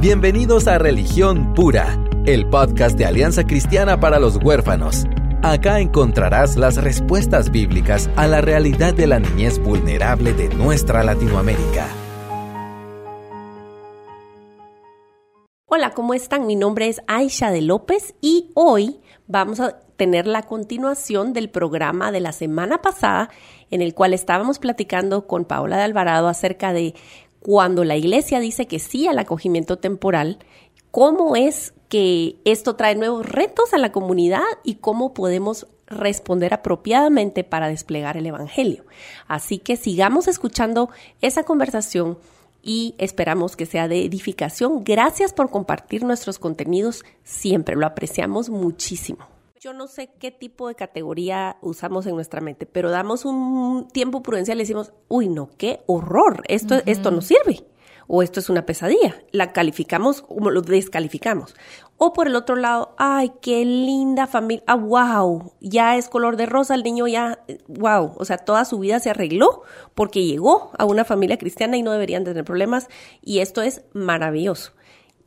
Bienvenidos a Religión Pura, el podcast de Alianza Cristiana para los Huérfanos. Acá encontrarás las respuestas bíblicas a la realidad de la niñez vulnerable de nuestra Latinoamérica. Hola, ¿cómo están? Mi nombre es Aisha de López y hoy vamos a tener la continuación del programa de la semana pasada en el cual estábamos platicando con Paola de Alvarado acerca de cuando la iglesia dice que sí al acogimiento temporal, cómo es que esto trae nuevos retos a la comunidad y cómo podemos responder apropiadamente para desplegar el Evangelio. Así que sigamos escuchando esa conversación y esperamos que sea de edificación. Gracias por compartir nuestros contenidos, siempre lo apreciamos muchísimo. Yo no sé qué tipo de categoría usamos en nuestra mente, pero damos un tiempo prudencial y decimos, uy, no, qué horror, esto, esto no sirve, o esto es una pesadilla. La calificamos como lo descalificamos. O por el otro lado, ay, qué linda familia, ah, wow, ya es color de rosa, el niño ya, wow, o sea, toda su vida se arregló porque llegó a una familia cristiana y no deberían tener problemas, y esto es maravilloso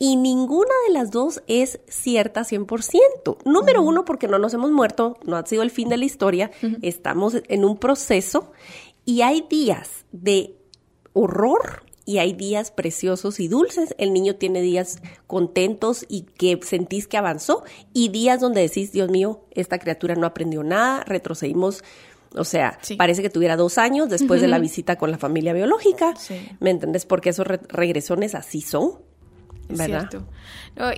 y ninguna de las dos es cierta 100%. Número uno, porque no nos hemos muerto, no ha sido el fin de la historia, estamos en un proceso y hay días de horror y hay días preciosos y dulces. El niño tiene días contentos y que sentís que avanzó y días donde decís, Dios mío, esta criatura no aprendió nada, retrocedimos. O sea, parece que tuviera dos años después de la visita con la familia biológica. ¿Me entendés? Porque esos regresones así son. Cierto.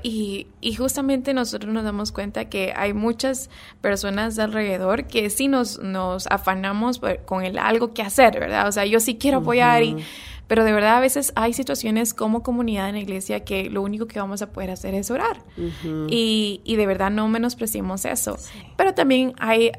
y, y, justamente nosotros nos damos cuenta que hay muchas personas alrededor que sí nos, nos afanamos con el algo que hacer, ¿verdad? O sea, yo sí quiero apoyar y pero de verdad a veces hay situaciones como comunidad en la iglesia que lo único que vamos a poder hacer es orar. y, y, de verdad no menospreciemos eso. Pero también hay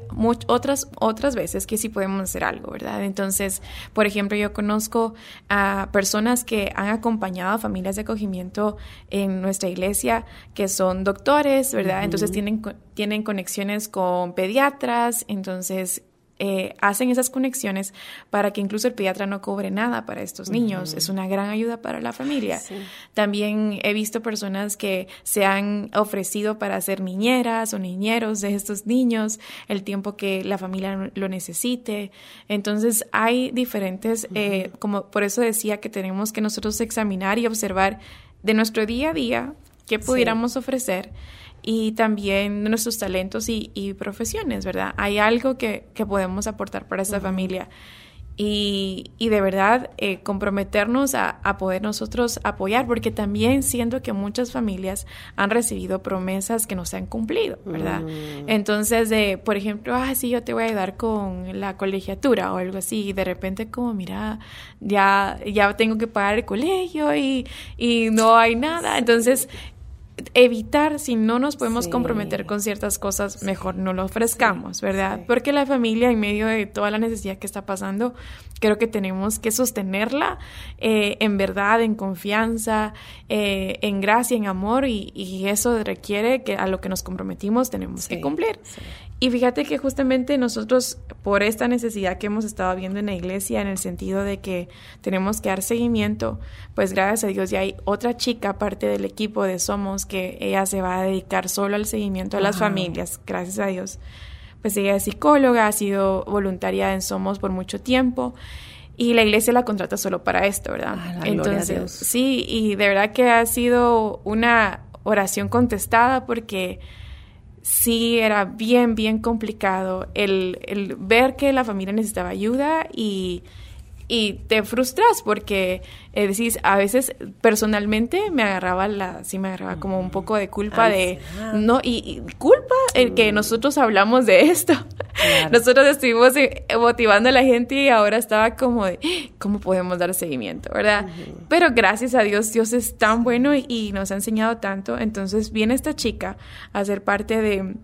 otras, otras veces que sí podemos hacer algo, ¿verdad? Entonces, por ejemplo, yo conozco a personas que han acompañado a familias de acogimiento en nuestra iglesia que son doctores, ¿verdad? Entonces tienen, tienen conexiones con pediatras, entonces eh, hacen esas conexiones para que incluso el pediatra no cobre nada para estos niños. Es una gran ayuda para la familia. También he visto personas que se han ofrecido para ser niñeras o niñeros de estos niños el tiempo que la familia lo necesite. Entonces hay diferentes, eh, como por eso decía que tenemos que nosotros examinar y observar de nuestro día a día qué pudiéramos ofrecer y también nuestros talentos y, profesiones, ¿verdad? Hay algo que, podemos aportar para esta familia. Y, de verdad eh, comprometernos a, poder nosotros apoyar, porque también siento que muchas familias han recibido promesas que no se han cumplido, ¿verdad? Mm. Entonces, de, por ejemplo, ah, sí, yo te voy a ayudar con la colegiatura o algo así, y de repente como, mira, ya, ya tengo que pagar el colegio y, y no hay nada. Entonces, evitar, si no nos podemos comprometer con ciertas cosas, mejor no lo ofrezcamos, ¿verdad? Porque la familia, en medio de toda la necesidad que está pasando, creo que tenemos que sostenerla eh, en verdad, en confianza, eh, en gracia, en amor, y, eso requiere que a lo que nos comprometimos tenemos que cumplir. Y fíjate que justamente nosotros, por esta necesidad que hemos estado viendo en la iglesia, en el sentido de que tenemos que dar seguimiento, pues gracias a Dios ya hay otra chica, parte del equipo de Somos, que ella se va a dedicar solo al seguimiento a las familias, gracias a Dios. Pues ella es psicóloga, ha sido voluntaria en Somos por mucho tiempo y la iglesia la contrata solo para esto, ¿verdad? Ah, Entonces, sí, y de verdad que ha sido una oración contestada porque sí era bien, bien complicado el, el ver que la familia necesitaba ayuda y y te frustras porque eh, decís, a veces personalmente me agarraba la, sí me agarraba como un poco de culpa de, no, y, culpa el que nosotros hablamos de esto. Nosotros estuvimos eh, motivando a la gente y ahora estaba como de, ¿cómo podemos dar seguimiento, verdad? Pero gracias a Dios, Dios es tan bueno y nos ha enseñado tanto. Entonces viene esta chica a ser parte de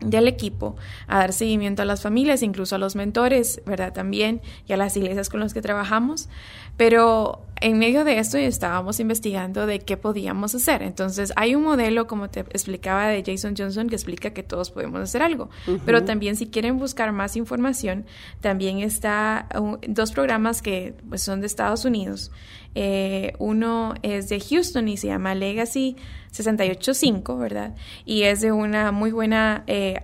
del equipo a dar seguimiento a las familias, incluso a los mentores, ¿verdad? También y a las iglesias con las que trabajamos. Pero en medio de esto estábamos investigando de qué podíamos hacer. Entonces, hay un modelo, como te explicaba, de Jason Johnson que explica que todos podemos hacer algo. Pero también si quieren buscar más información, también está dos programas que pues, son de Estados Unidos. Eh, uno es de Houston y se llama Legacy 685, ¿verdad? Y es de una muy buena, eh,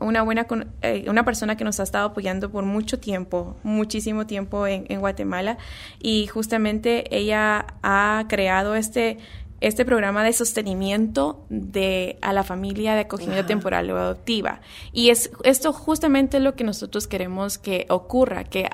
una buena, eh, una persona que nos ha estado apoyando por mucho tiempo, muchísimo tiempo en, Guatemala. Y justamente ella ha creado este este programa de sostenimiento de a la familia de acogimiento temporal o adoptiva. Y es esto justamente lo que nosotros queremos que ocurra, que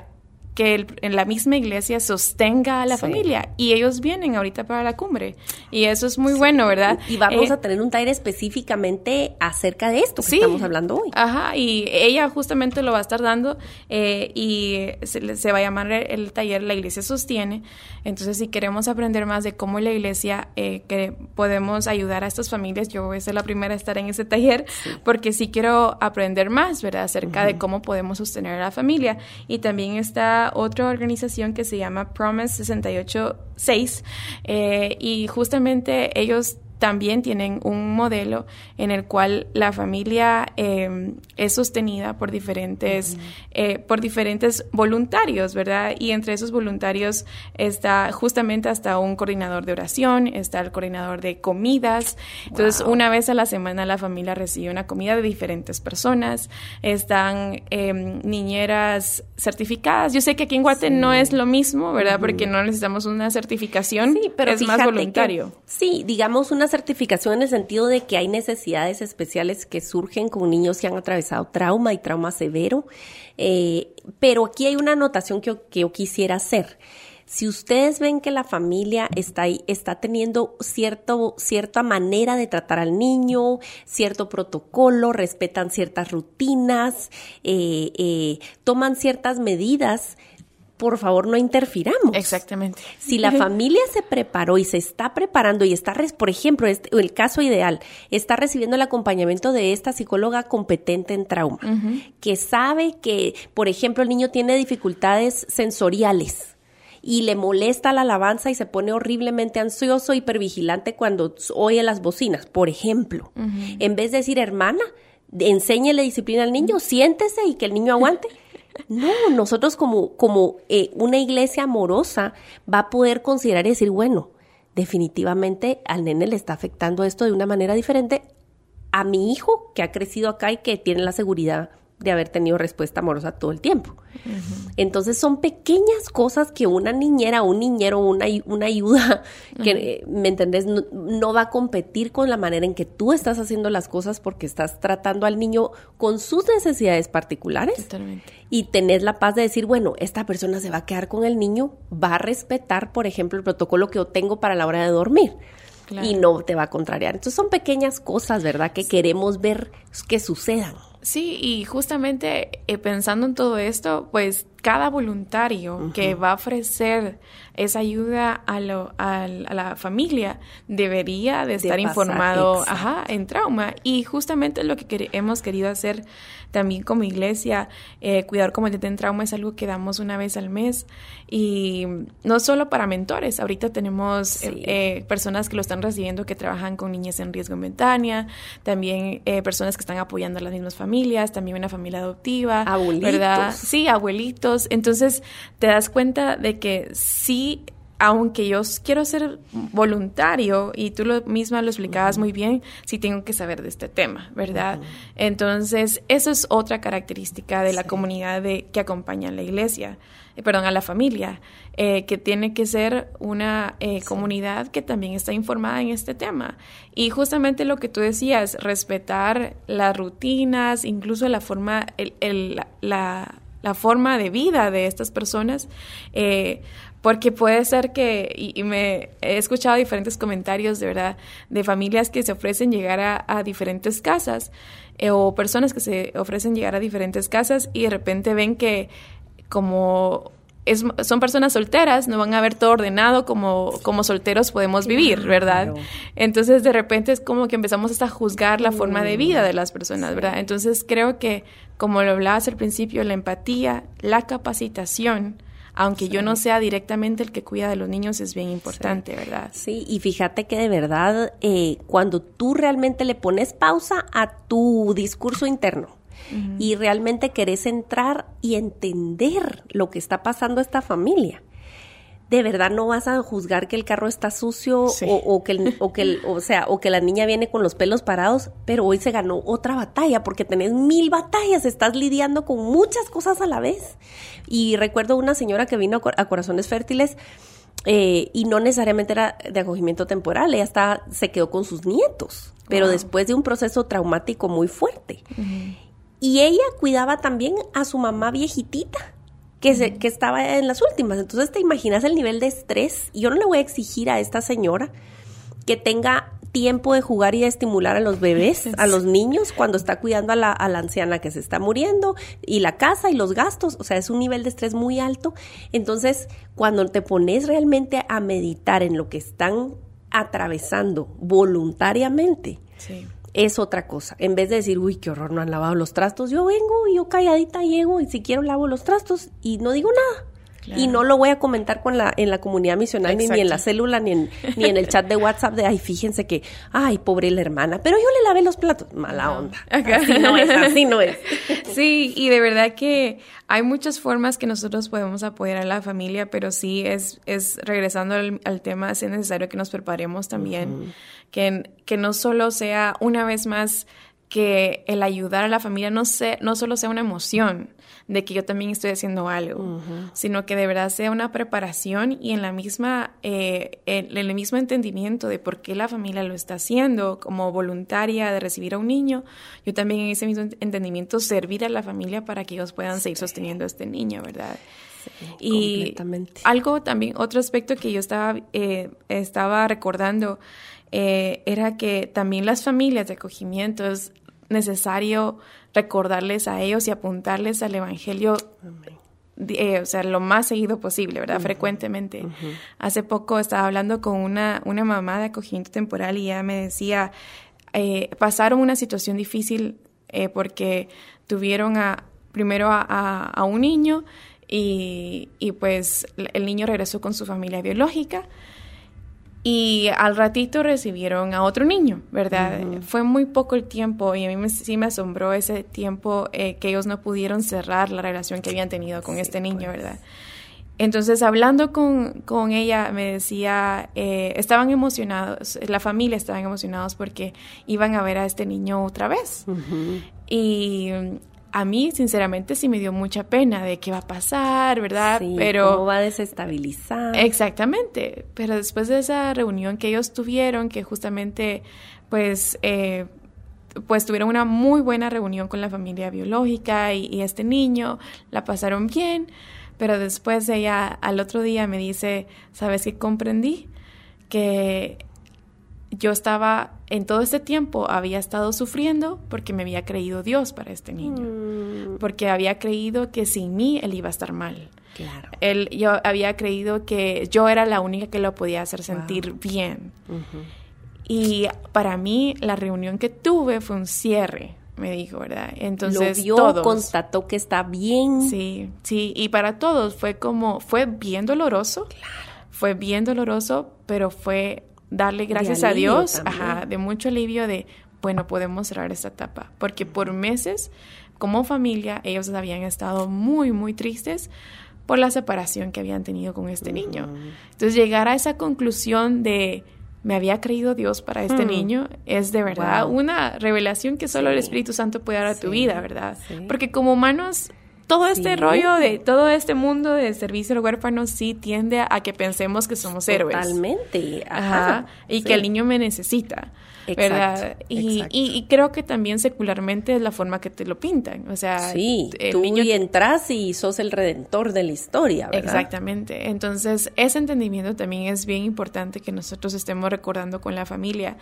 que en la misma iglesia sostenga a la familia y ellos vienen ahorita para la cumbre y eso es muy bueno, ¿verdad? Y, vamos eh, a tener un taller específicamente acerca de esto que estamos hablando hoy. Ajá, y ella justamente lo va a estar dando eh, y se, va a llamar el, taller La Iglesia Sostiene. Entonces, si queremos aprender más de cómo la iglesia eh, que podemos ayudar a estas familias, yo voy a ser la primera a estar en ese taller porque sí quiero aprender más, ¿verdad? Acerca de cómo podemos sostener a la familia. Y también está otra organización que se llama Promise 686 eh, y justamente ellos también tienen un modelo en el cual la familia em, es sostenida por diferentes, eh, por diferentes voluntarios, ¿verdad? Y entre esos voluntarios está justamente hasta un coordinador de oración, está el coordinador de comidas. Entonces, una vez a la semana la familia recibe una comida de diferentes personas. Están em, niñeras certificadas. Yo sé que aquí en Guate no es lo mismo, ¿verdad? Porque no necesitamos una certificación, sí, pero es más voluntario. sí, digamos una certificación en el sentido de que hay necesidades especiales que surgen con niños que han atravesado trauma y trauma severo. Eh, pero aquí hay una anotación que, que yo quisiera hacer. Si ustedes ven que la familia está, está teniendo cierto, cierta manera de tratar al niño, cierto protocolo, respetan ciertas rutinas, eh, eh, toman ciertas medidas, por favor no interfiramos. Exactamente. Si la familia se preparó y se está preparando y está, por ejemplo, este, el caso ideal, está recibiendo el acompañamiento de esta psicóloga competente en trauma, que sabe que, por ejemplo, el niño tiene dificultades sensoriales y le molesta la alabanza y se pone horriblemente ansioso, hipervigilante cuando oye las bocinas, por ejemplo. En vez de decir, hermana, enséñele disciplina al niño, siéntese y que el niño aguante. No, nosotros como, como eh, una iglesia amorosa va a poder considerar y decir, bueno, definitivamente al nene le está afectando esto de una manera diferente a mi hijo que ha crecido acá y que tiene la seguridad de haber tenido respuesta amorosa todo el tiempo. Entonces son pequeñas cosas que una niñera, un niñero, una, una ayuda, que, ¿me entendés? No, va a competir con la manera en que tú estás haciendo las cosas porque estás tratando al niño con sus necesidades particulares. Totalmente. Y tenés la paz de decir, bueno, esta persona se va a quedar con el niño, va a respetar, por ejemplo, el protocolo que yo tengo para la hora de dormir. Y no te va a contrariar. Entonces son pequeñas cosas, ¿verdad? Que queremos ver que sucedan. Sí, y justamente eh, pensando en todo esto, pues cada voluntario que va a ofrecer esa ayuda a, lo, a, la familia debería de estar informado ajá, en trauma. Y justamente lo que hemos querido hacer también como iglesia, eh, cuidar como en trauma es algo que damos una vez al mes. Y no solo para mentores, ahorita tenemos eh, eh, personas que lo están recibiendo que trabajan con niñas en riesgo momentánea, también personas que están apoyando a las mismas familias, también una familia adoptiva. Abuelitos. ¿verdad? Sí, abuelitos. Entonces te das cuenta de que sí aunque yo quiero ser voluntario, y tú lo misma lo explicabas muy bien, sí tengo que saber de este tema, ¿verdad? Entonces, eso es otra característica de la comunidad de, que acompaña a la iglesia, eh, perdón, a la familia, eh, que tiene que ser una eh, comunidad que también está informada en este tema. Y justamente lo que tú decías, respetar las rutinas, incluso la forma, el, la, la, forma de vida de estas personas, eh, porque puede ser que, y, me he escuchado diferentes comentarios de verdad, de familias que se ofrecen llegar a, diferentes casas eh, o personas que se ofrecen llegar a diferentes casas y de repente ven que como es, son personas solteras, no van a ver todo ordenado como, como solteros podemos vivir, ¿verdad? Entonces de repente es como que empezamos hasta a juzgar la forma de vida de las personas, ¿verdad? Entonces creo que, como lo hablabas al principio, la empatía, la capacitación, aunque yo no sea directamente el que cuida de los niños, es bien importante, ¿verdad? Sí, y fíjate que de verdad, eh, cuando tú realmente le pones pausa a tu discurso interno, y realmente querés entrar y entender lo que está pasando a esta familia. De verdad no vas a juzgar que el carro está sucio o, que el, o que o sea o que la niña viene con los pelos parados pero hoy se ganó otra batalla porque tenés mil batallas estás lidiando con muchas cosas a la vez. Y recuerdo una señora que vino a, Corazones Fértiles eh, y no necesariamente era de acogimiento temporal ella está se quedó con sus nietos pero después de un proceso traumático muy fuerte y ella cuidaba también a su mamá viejitita que, se, que estaba en las últimas. Entonces te imaginas el nivel de estrés. Yo no le voy a exigir a esta señora que tenga tiempo de jugar y de estimular a los bebés, a los niños, cuando está cuidando a la, a la anciana que se está muriendo, y la casa y los gastos, o sea, es un nivel de estrés muy alto. Entonces, cuando te pones realmente a meditar en lo que están atravesando voluntariamente, sí es otra cosa. En vez de decir, uy, qué horror, no han lavado los trastos, yo vengo y yo calladita llego y si quiero lavo los trastos y no digo nada. Y no lo voy a comentar con la, en la comunidad misional, ni, en la célula, ni en, ni en el chat de WhatsApp de, ay, fíjense que, ay, pobre la hermana, pero yo le lavé los platos. Mala onda. Así no es, así no es. Sí, y de verdad que hay muchas formas que nosotros podemos apoyar a la familia, pero sí es, es regresando al, tema, es necesario que nos preparemos también, que, que no solo sea una vez más que el ayudar a la familia no, sea, no solo sea una emoción de que yo también estoy haciendo algo, sino que de verdad sea una preparación y en la misma, eh, en, el mismo entendimiento de por qué la familia lo está haciendo como voluntaria de recibir a un niño, yo también en ese mismo entendimiento servir a la familia para que ellos puedan seguir sosteniendo a este niño, ¿verdad? y algo también, otro aspecto que yo estaba, eh, estaba recordando eh, era que también las familias de acogimiento es necesario recordarles a ellos y apuntarles al Evangelio. Eh, o sea, lo más seguido posible, ¿verdad? Frecuentemente. Hace poco estaba hablando con una, una mamá de acogimiento temporal y ella me decía, eh, pasaron una situación difícil porque tuvieron a, primero a, un niño y, y, pues el niño regresó con su familia biológica y al ratito recibieron a otro niño, ¿verdad? Fue muy poco el tiempo y a mí sí me asombró ese tiempo eh, que ellos no pudieron cerrar la relación que habían tenido con este niño, pues. ¿verdad? Entonces, hablando con, con ella, me decía, eh, estaban emocionados, la familia estaban emocionados porque iban a ver a este niño otra vez. Y a mí, sinceramente, sí me dio mucha pena de qué va a pasar, ¿verdad? Sí, pero cómo va a desestabilizar. Exactamente. Pero después de esa reunión que ellos tuvieron, que justamente, pues, eh, pues tuvieron una muy buena reunión con la familia biológica y, y, este niño, la pasaron bien, pero después ella al otro día me dice, ¿sabes qué comprendí? Que yo estaba, en todo este tiempo había estado sufriendo porque me había creído Dios para este niño, mm. porque había creído que sin mí él iba a estar mal. Claro. Él, yo había creído que yo era la única que lo podía hacer sentir bien. Y para mí la reunión que tuve fue un cierre, me dijo, ¿verdad? Entonces lo vio, constató que está bien. Sí, sí, y para todos fue como, fue bien doloroso. Claro. Fue bien doloroso, pero fue darle gracias a Dios, ajá, de mucho alivio de, bueno, podemos cerrar esta etapa, porque por meses, como familia, ellos habían estado muy, muy tristes por la separación que habían tenido con este niño. Entonces, llegar a esa conclusión de, me había creído Dios para este hmm. niño, es de verdad una revelación que solo el Espíritu Santo puede dar a tu vida, ¿verdad? Porque como humanos todo este rollo de todo este mundo de servicio al huérfano sí tiende a que pensemos que somos héroes. Totalmente. Ajá. y que el niño me necesita. ¿verdad? Y, y, creo que también secularmente es la forma que te lo pintan. O sea, sí, tú niño y entras y sos el redentor de la historia. ¿verdad? Exactamente. Entonces, ese entendimiento también es bien importante que nosotros estemos recordando con la familia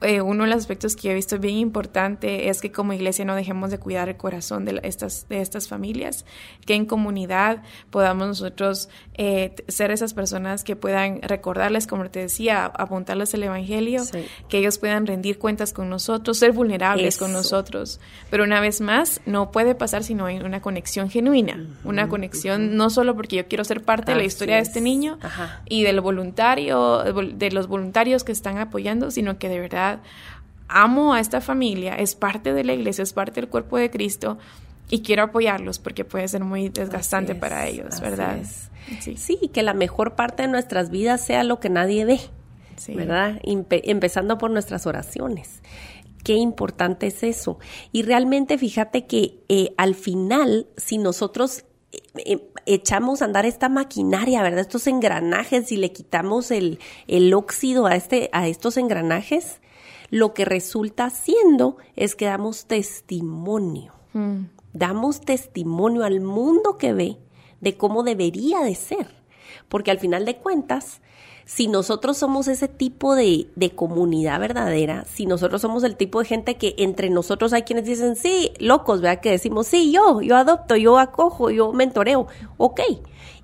eh, uno de los aspectos que he visto bien importante es que como iglesia no dejemos de cuidar el corazón de estas, de estas familias, que en comunidad podamos nosotros eh, ser esas personas que puedan recordarles, como te decía, apuntarles el Evangelio, que ellos puedan rendir cuentas con nosotros, ser vulnerables con nosotros. Pero una vez más, no puede pasar si no hay una conexión genuina, una conexión no solo porque yo quiero ser parte de la historia de este niño y del voluntario, de los voluntarios que están apoyando, sino que de verdad amo a esta familia, es parte de la iglesia, es parte del cuerpo de Cristo y quiero apoyarlos porque puede ser muy desgastante para ellos, ¿verdad? Sí. que la mejor parte de nuestras vidas sea lo que nadie ve, ¿verdad? empezando por nuestras oraciones. Qué importante es eso. Y realmente fíjate que eh, al final, si nosotros echamos a andar esta maquinaria, ¿verdad? Estos engranajes y le quitamos el, el óxido a, este, a estos engranajes, lo que resulta siendo es que damos testimonio. Mm. Damos testimonio al mundo que ve de cómo debería de ser. Porque al final de cuentas, si nosotros somos ese tipo de, de, comunidad verdadera, si nosotros somos el tipo de gente que entre nosotros hay quienes dicen, sí, locos, ¿verdad? Que decimos, sí, yo, yo adopto, yo acojo, yo mentoreo, ok.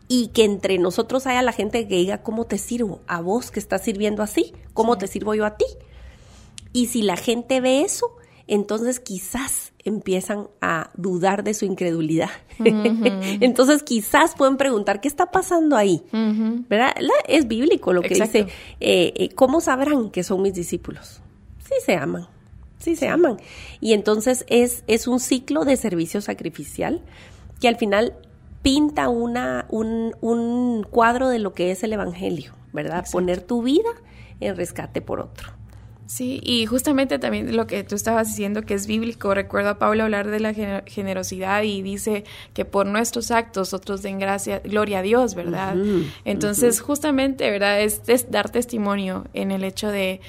Y que entre nosotros haya la gente que diga, ¿cómo te sirvo? A vos que estás sirviendo así, ¿cómo te sirvo yo a ti? Y si la gente ve eso, entonces quizás empiezan a dudar de su incredulidad. entonces quizás pueden preguntar, ¿qué está pasando ahí? ¿Verdad? es bíblico lo que dice, eh, eh, ¿cómo sabrán que son mis discípulos? Sí se aman, sí se aman. Y entonces es, es un ciclo de servicio sacrificial que al final pinta una, un, un cuadro de lo que es el Evangelio, ¿verdad? Poner tu vida en rescate por otro. Sí, y justamente también lo que tú estabas diciendo que es bíblico, recuerdo a Pablo hablar de la generosidad y dice que por nuestros actos otros den gracia, gloria a Dios, ¿verdad? Entonces, justamente, ¿verdad? Es, es, dar testimonio en el hecho de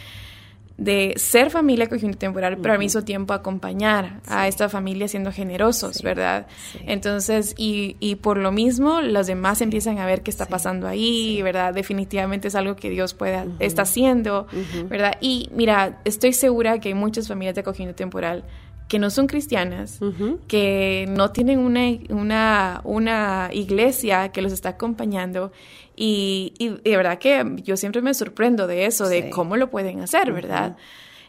de ser familia temporal, pero al mismo tiempo acompañar a esta familia siendo generosos, ¿verdad? Entonces, y, y, por lo mismo, los demás empiezan a ver qué está pasando ahí, ¿verdad? Definitivamente es algo que Dios puede, está haciendo, ¿verdad? Y mira, estoy segura que hay muchas familias de acogimiento temporal que no son cristianas, que no tienen una, una, una iglesia que los está acompañando y, y, de verdad que yo siempre me sorprendo de eso, de cómo lo pueden hacer, ¿verdad?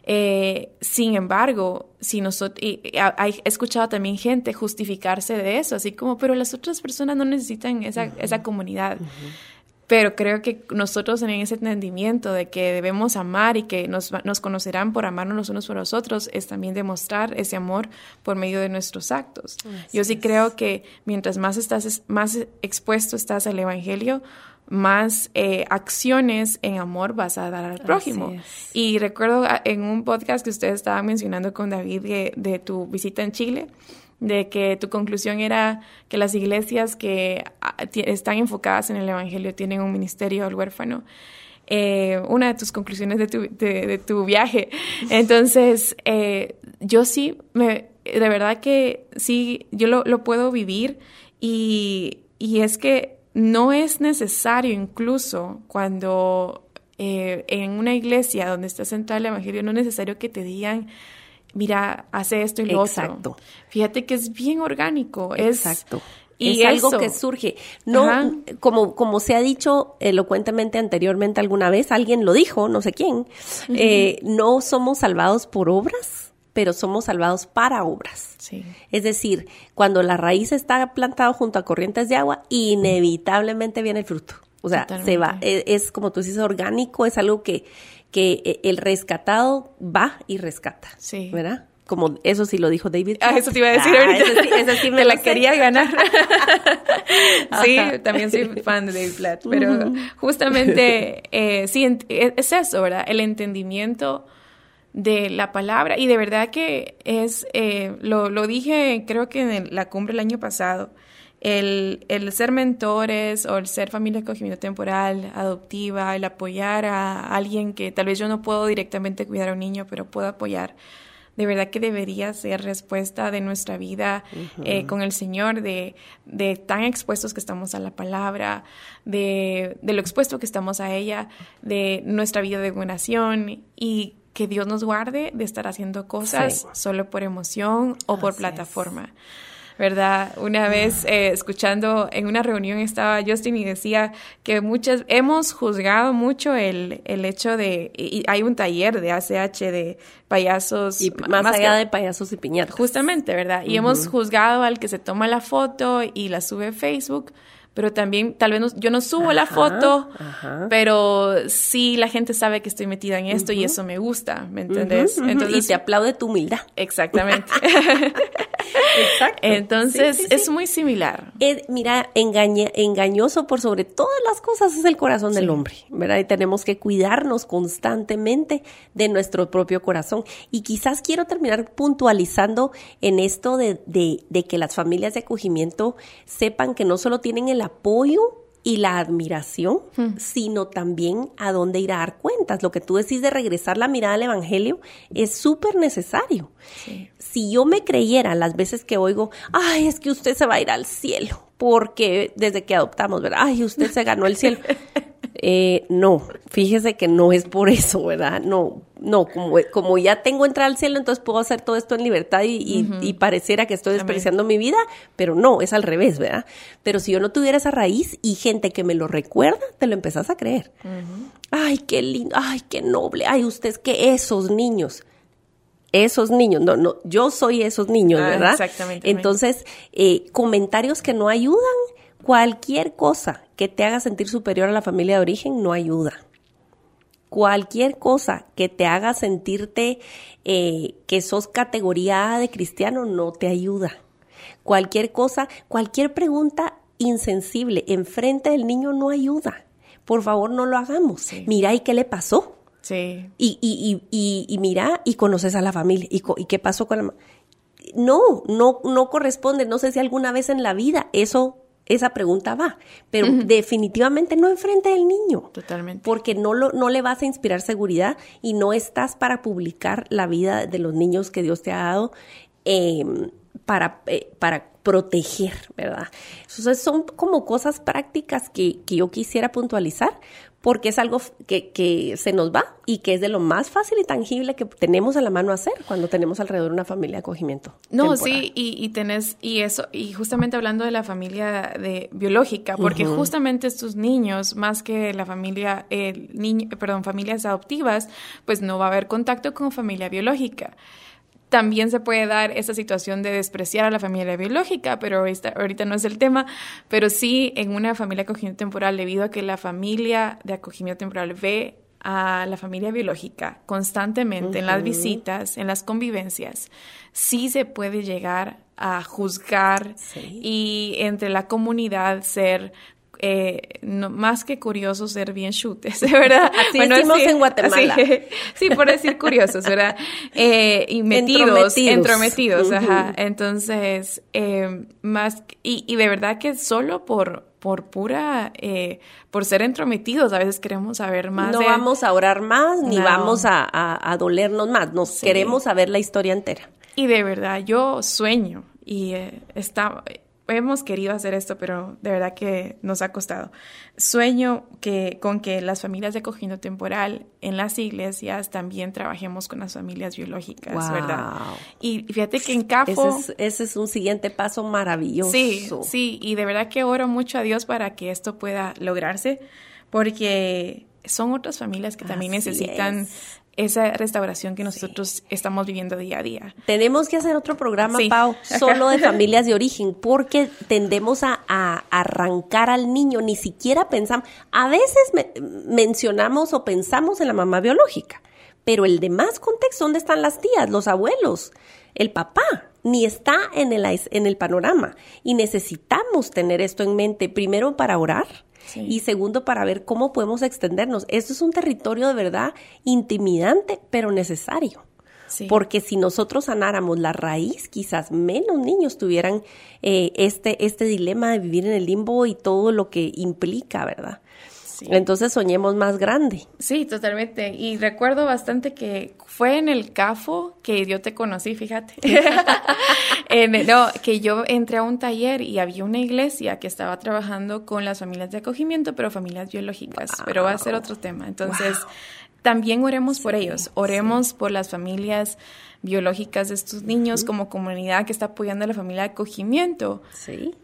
Eh, sin embargo, si nosotros, y, he escuchado también gente justificarse de eso, así como, pero las otras personas no necesitan esa, esa comunidad. Pero creo que nosotros en ese entendimiento de que debemos amar y que nos, nos conocerán por amarnos los unos por los otros, es también demostrar ese amor por medio de nuestros actos. Yo sí creo que mientras más estás, más expuesto estás al Evangelio, más eh, acciones en amor vas a dar al prójimo. Y recuerdo ah, en un podcast que ustedes estaban mencionando con David de, tu visita en Chile, de que tu conclusión era que las iglesias que ah, están enfocadas en el Evangelio tienen un ministerio al huérfano. Eh, una de tus conclusiones de tu, de, tu viaje. Entonces, eh, yo sí, me, de verdad que sí, yo lo, lo puedo vivir y, y es que no es necesario incluso cuando eh, en una iglesia donde está centrado el Evangelio, no es necesario que te digan, mira, hace esto y lo Exacto. Fíjate que es bien orgánico. Exacto. Y es algo que surge. No, como, como se ha dicho elocuentemente anteriormente alguna vez, alguien lo dijo, no sé quién, eh, no somos salvados por obras, pero somos salvados para obras. Es decir, cuando la raíz está plantada junto a corrientes de agua, inevitablemente viene el fruto. O sea, se va. E, es, como tú dices, orgánico, es algo que, que e, el rescatado va y rescata. Sí. ¿Verdad? como eso sí lo dijo David. Ah, eso te iba a decir ah, ahorita. sí, me la quería ganar. sí, también soy fan de David Platt, pero justamente eh, sí, e, es eso, ¿verdad? El entendimiento de la palabra. Y de verdad que es, eh, lo, lo, dije creo que en la cumbre el año pasado, el, el, ser mentores o el ser familia de acogimiento temporal, adoptiva, el apoyar a alguien que tal vez yo no puedo directamente cuidar a un niño, pero puedo apoyar. De verdad que debería ser respuesta de nuestra vida eh, con el Señor, de, de tan expuestos que estamos a la palabra, de, de lo expuesto que estamos a ella, de nuestra vida de donación y que Dios nos guarde de estar haciendo cosas solo por emoción o por plataforma. ¿verdad? Una vez eh, escuchando en una reunión estaba Justin y decía que muchas, hemos juzgado mucho el, el hecho de, y hay un taller de ACH de payasos. Y más, allá de payasos y piñatas. Justamente, ¿verdad? Y hemos juzgado al que se toma la foto y la sube a Facebook pero también tal vez yo no subo la foto, pero sí la gente sabe que estoy metida en esto y eso me gusta, ¿me entiendes? Entonces, y te aplaude tu humildad. Exactamente. Exacto. Entonces es muy similar. mira, engañoso por sobre todas las cosas es el corazón del hombre, ¿verdad? Y tenemos que cuidarnos constantemente de nuestro propio corazón. Y quizás quiero terminar puntualizando en esto de, de, de que las familias de acogimiento sepan que no solo tienen el apoyo y la admiración, hmm. sino también a dónde ir a dar cuentas. Lo que tú decís de regresar la mirada al Evangelio es súper necesario. Si yo me creyera las veces que oigo, ay, es que usted se va a ir al cielo, porque desde que adoptamos, ¿verdad? Ay, usted se ganó el cielo. Eh, no, fíjese que no es por eso, ¿verdad? No, no, como, como ya tengo entrada al cielo, entonces puedo hacer todo esto en libertad y, pareciera que estoy despreciando mi vida, pero no, es al revés, ¿verdad? Pero si yo no tuviera esa raíz y gente que me lo recuerda, te lo empezás a creer. Ay, qué lindo, ay, qué noble, ay, usted es que esos niños esos niños, no, no, yo soy esos niños, ah, ¿verdad? exactamente. Entonces, eh, comentarios que no ayudan, cualquier cosa que te haga sentir superior a la familia de origen no ayuda. Cualquier cosa que te haga sentirte eh, que sos categoría A de cristiano no te ayuda. Cualquier cosa, cualquier pregunta insensible enfrente del niño no ayuda. Por favor, no lo hagamos. Mira, ¿y qué le pasó? Sí. Y, y, y, y, mira, y conoces a la familia. ¿Y, y qué pasó con la... No, no, no corresponde. No sé si alguna vez en la vida eso esa pregunta va, pero definitivamente no enfrente del niño. Totalmente. Porque no, lo, no le vas a inspirar seguridad y no estás para publicar la vida de los niños que Dios te ha dado em, para, eh, para proteger, ¿verdad? Entonces son como cosas prácticas que, que yo quisiera puntualizar porque es algo que, que, se nos va y que es de lo más fácil y tangible que tenemos a la mano hacer cuando tenemos alrededor una familia de acogimiento. No, sí, y, y, tenés, y eso, y justamente hablando de la familia de biológica, porque justamente estos niños, más que la familia, el niño, perdón, familias adoptivas, pues no va a haber contacto con familia biológica también se puede dar esa situación de despreciar a la familia biológica, pero ahorita, no es el tema, pero sí en una familia de acogimiento temporal, debido a que la familia de acogimiento temporal ve a la familia biológica constantemente en las visitas, en las convivencias, sí se puede llegar a juzgar y entre la comunidad ser eh, no, más que curiosos, ser bien chutes, ¿verdad? Así bueno, en Guatemala. sí, por decir curiosos, ¿verdad? Eh, y metidos, entrometidos, ajá. Entonces, eh, más, y, y, de verdad que solo por, por pura, eh, por ser entrometidos, a veces queremos saber más. No vamos a orar más, ni vamos a, a, dolernos más, nos queremos saber la historia entera. Y de verdad, yo sueño y eh, está hemos querido hacer esto, pero de verdad que nos ha costado. Sueño que con que las familias de acogimiento temporal en las iglesias también trabajemos con las familias biológicas, ¿verdad? Y fíjate que en CAFO... Ese es, un siguiente paso maravilloso. Sí, sí, y de verdad que oro mucho a Dios para que esto pueda lograrse, porque son otras familias que también necesitan esa restauración que nosotros estamos viviendo día a día. Tenemos que hacer otro programa, Pau, solo de familias de origen, porque tendemos a, arrancar al niño, ni siquiera pensamos, a veces mencionamos o pensamos en la mamá biológica, pero el demás contexto, ¿dónde están las tías, los abuelos, el papá? Ni está en el, en el panorama. Y necesitamos tener esto en mente, primero para orar, y segundo, para ver cómo podemos extendernos. Esto es un territorio de verdad intimidante, pero necesario. Porque si nosotros sanáramos la raíz, quizás menos niños tuvieran eh, este, este dilema de vivir en el limbo y todo lo que implica, ¿verdad? Entonces soñemos más grande. Sí, totalmente. Y recuerdo bastante que fue en el CAFO que yo te conocí, fíjate. no, que yo entré a un taller y había una iglesia que estaba trabajando con las familias de acogimiento, pero familias biológicas. Pero va a ser otro tema. Entonces, también oremos por ellos, oremos por las familias biológicas de estos niños como comunidad que está apoyando a la familia de acogimiento. Sí.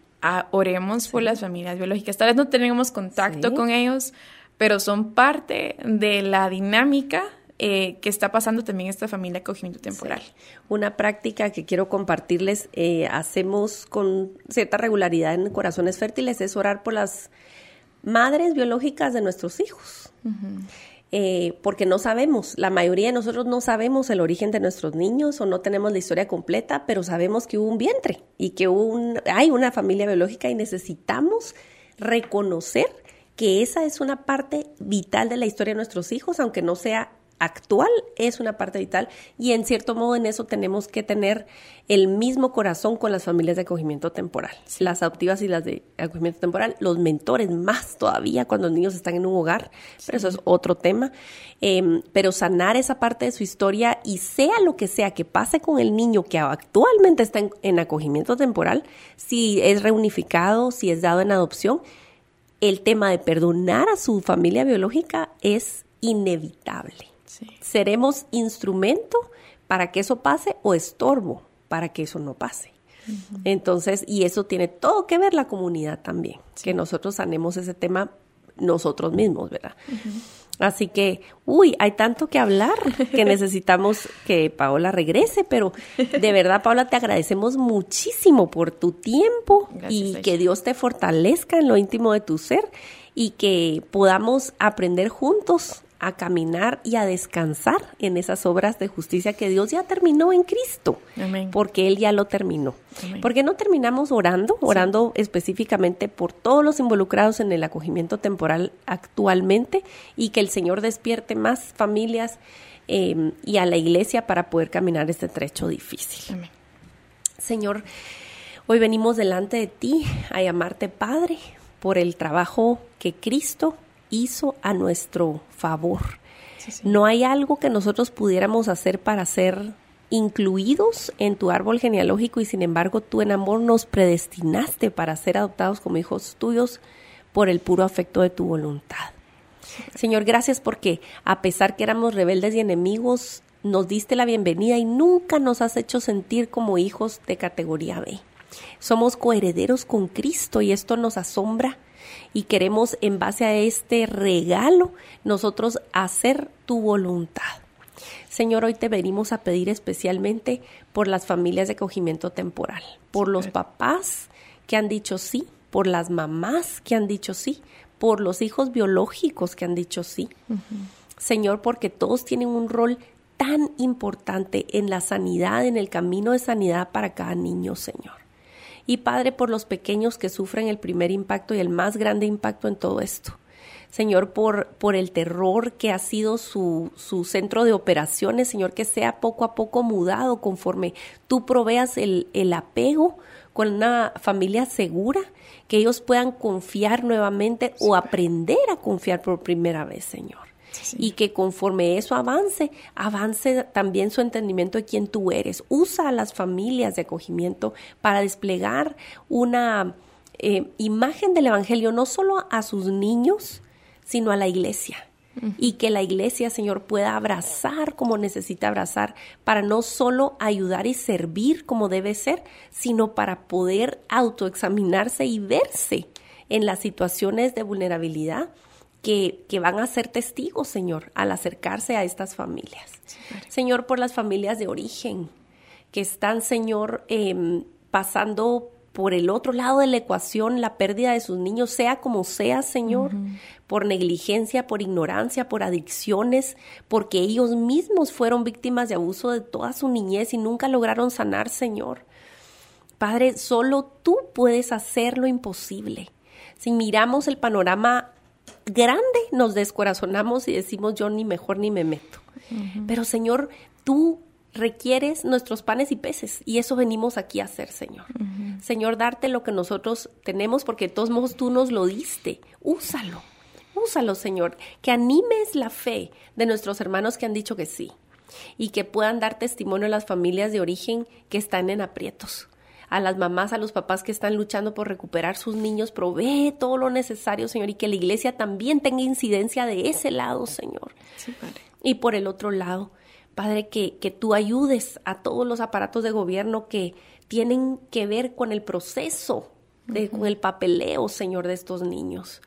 Oremos por las familias biológicas. Tal vez no tenemos contacto con ellos, pero son parte de la dinámica eh, que está pasando también esta familia de acogimiento temporal. Una práctica que quiero compartirles, eh, hacemos con cierta regularidad en Corazones Fértiles, es orar por las madres biológicas de nuestros hijos. Eh, porque no sabemos, la mayoría de nosotros no sabemos el origen de nuestros niños o no tenemos la historia completa, pero sabemos que hubo un vientre y que hay una familia biológica y necesitamos reconocer que esa es una parte vital de la historia de nuestros hijos, aunque no sea actual es una parte vital y en cierto modo en eso tenemos que tener el mismo corazón con las familias de acogimiento temporal, las adoptivas y las de acogimiento temporal, los mentores más todavía cuando los niños están en un hogar, pero eso es otro tema, em, pero sanar esa parte de su historia y sea lo que sea que pase con el niño que actualmente está en acogimiento temporal, si es reunificado, si es dado en adopción, el tema de perdonar a su familia biológica es inevitable. Seremos instrumento para que eso pase o estorbo para que eso no pase. Entonces, y eso tiene todo que ver la comunidad también, que nosotros sanemos ese tema nosotros mismos, ¿verdad? Así que, uy, hay tanto que hablar que necesitamos que Paola regrese, pero de verdad, Paola, te agradecemos muchísimo por tu tiempo y que Dios te fortalezca en lo íntimo de tu ser y que podamos aprender juntos a caminar y a descansar en esas obras de justicia que Dios ya terminó en Cristo, porque Él ya lo terminó. Porque no terminamos orando, orando específicamente por todos los involucrados en el acogimiento temporal actualmente y que el Señor despierte más familias em, y a la iglesia para poder caminar este trecho difícil. Señor, hoy venimos delante de ti a llamarte Padre por el trabajo que Cristo hizo a nuestro favor. No hay algo que nosotros pudiéramos hacer para ser incluidos en tu árbol genealógico y sin embargo tú en amor nos predestinaste para ser adoptados como hijos tuyos por el puro afecto de tu voluntad. Señor, gracias porque a pesar que éramos rebeldes y enemigos, nos diste la bienvenida y nunca nos has hecho sentir como hijos de categoría B. Somos coherederos con Cristo y esto nos asombra y queremos en base a este regalo nosotros hacer tu voluntad. Señor, hoy te venimos a pedir especialmente por las familias de acogimiento temporal, por los papás que han dicho sí, por las mamás que han dicho sí, por los hijos biológicos que han dicho sí. Señor, porque todos tienen un rol tan importante en la sanidad, en el camino de sanidad para cada niño, Señor y Padre por los pequeños que sufren el primer impacto y el más grande impacto en todo esto. Señor, por, por el terror que ha sido su, su centro de operaciones, Señor, que sea poco a poco mudado conforme tú proveas el, el apego con una familia segura, que ellos puedan confiar nuevamente o aprender a confiar por primera vez, Señor y que conforme eso avance, avance también su entendimiento de quién tú eres. Usa a las familias de acogimiento para desplegar una eh, imagen del Evangelio no solo a sus niños, sino a la iglesia. Y que la iglesia, Señor, pueda abrazar como necesita abrazar, para no solo ayudar y servir como debe ser, sino para poder autoexaminarse y verse en las situaciones de vulnerabilidad que, van a ser testigos, Señor, al acercarse a estas familias. Señor, por las familias de origen que están, Señor, em, pasando por el otro lado de la ecuación la pérdida de sus niños, sea como sea, Señor, por negligencia, por ignorancia, por adicciones, porque ellos mismos fueron víctimas de abuso de toda su niñez y nunca lograron sanar, Señor. Padre, solo tú puedes hacer lo imposible. Si miramos el panorama grande nos descorazonamos y decimos yo ni mejor ni me meto. Pero Señor, tú requieres nuestros panes y peces y eso venimos aquí a hacer, Señor. Señor, darte lo que nosotros tenemos porque de todos modos tú nos lo diste. Úsalo. Úsalo, Señor, que animes la fe de nuestros hermanos que han dicho que sí y que puedan dar testimonio a las familias de origen que están en aprietos a las mamás, a los papás que están luchando por recuperar sus niños. Provee todo lo necesario, Señor, y que la iglesia también tenga incidencia de ese lado, Señor. Sí, Padre. Y por el otro lado, Padre, que, que tú ayudes a todos los aparatos de gobierno que tienen que ver con el proceso, de, con el papeleo, Señor, de estos niños.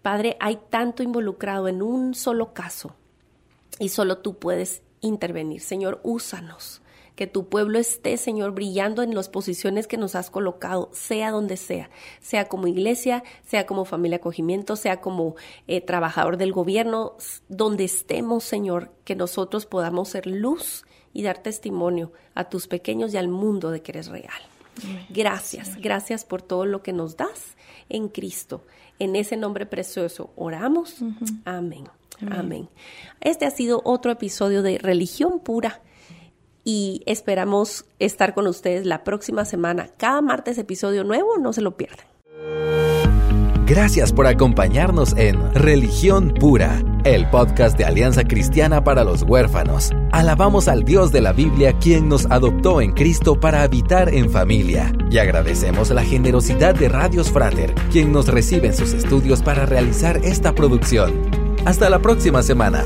Padre, hay tanto involucrado en un solo caso y solo tú puedes intervenir. Señor, úsanos. Que tu pueblo esté, Señor, brillando en las posiciones que nos has colocado, sea donde sea, sea como iglesia, sea como familia acogimiento, sea como eh, trabajador del gobierno, donde estemos, Señor, que nosotros podamos ser luz y dar testimonio a tus pequeños y al mundo de que eres real. Gracias, gracias por todo lo que nos das en Cristo. En ese nombre precioso oramos. Amén. Amén. Este ha sido otro episodio de Religión Pura y esperamos estar con ustedes la próxima semana. Cada martes episodio nuevo, no se lo pierdan. Gracias por acompañarnos en Religión Pura, el podcast de Alianza Cristiana para los Huérfanos. Alabamos al Dios de la Biblia quien nos adoptó en Cristo para habitar en familia. Y agradecemos la generosidad de Radios Frater, quien nos recibe en sus estudios para realizar esta producción. Hasta la próxima semana.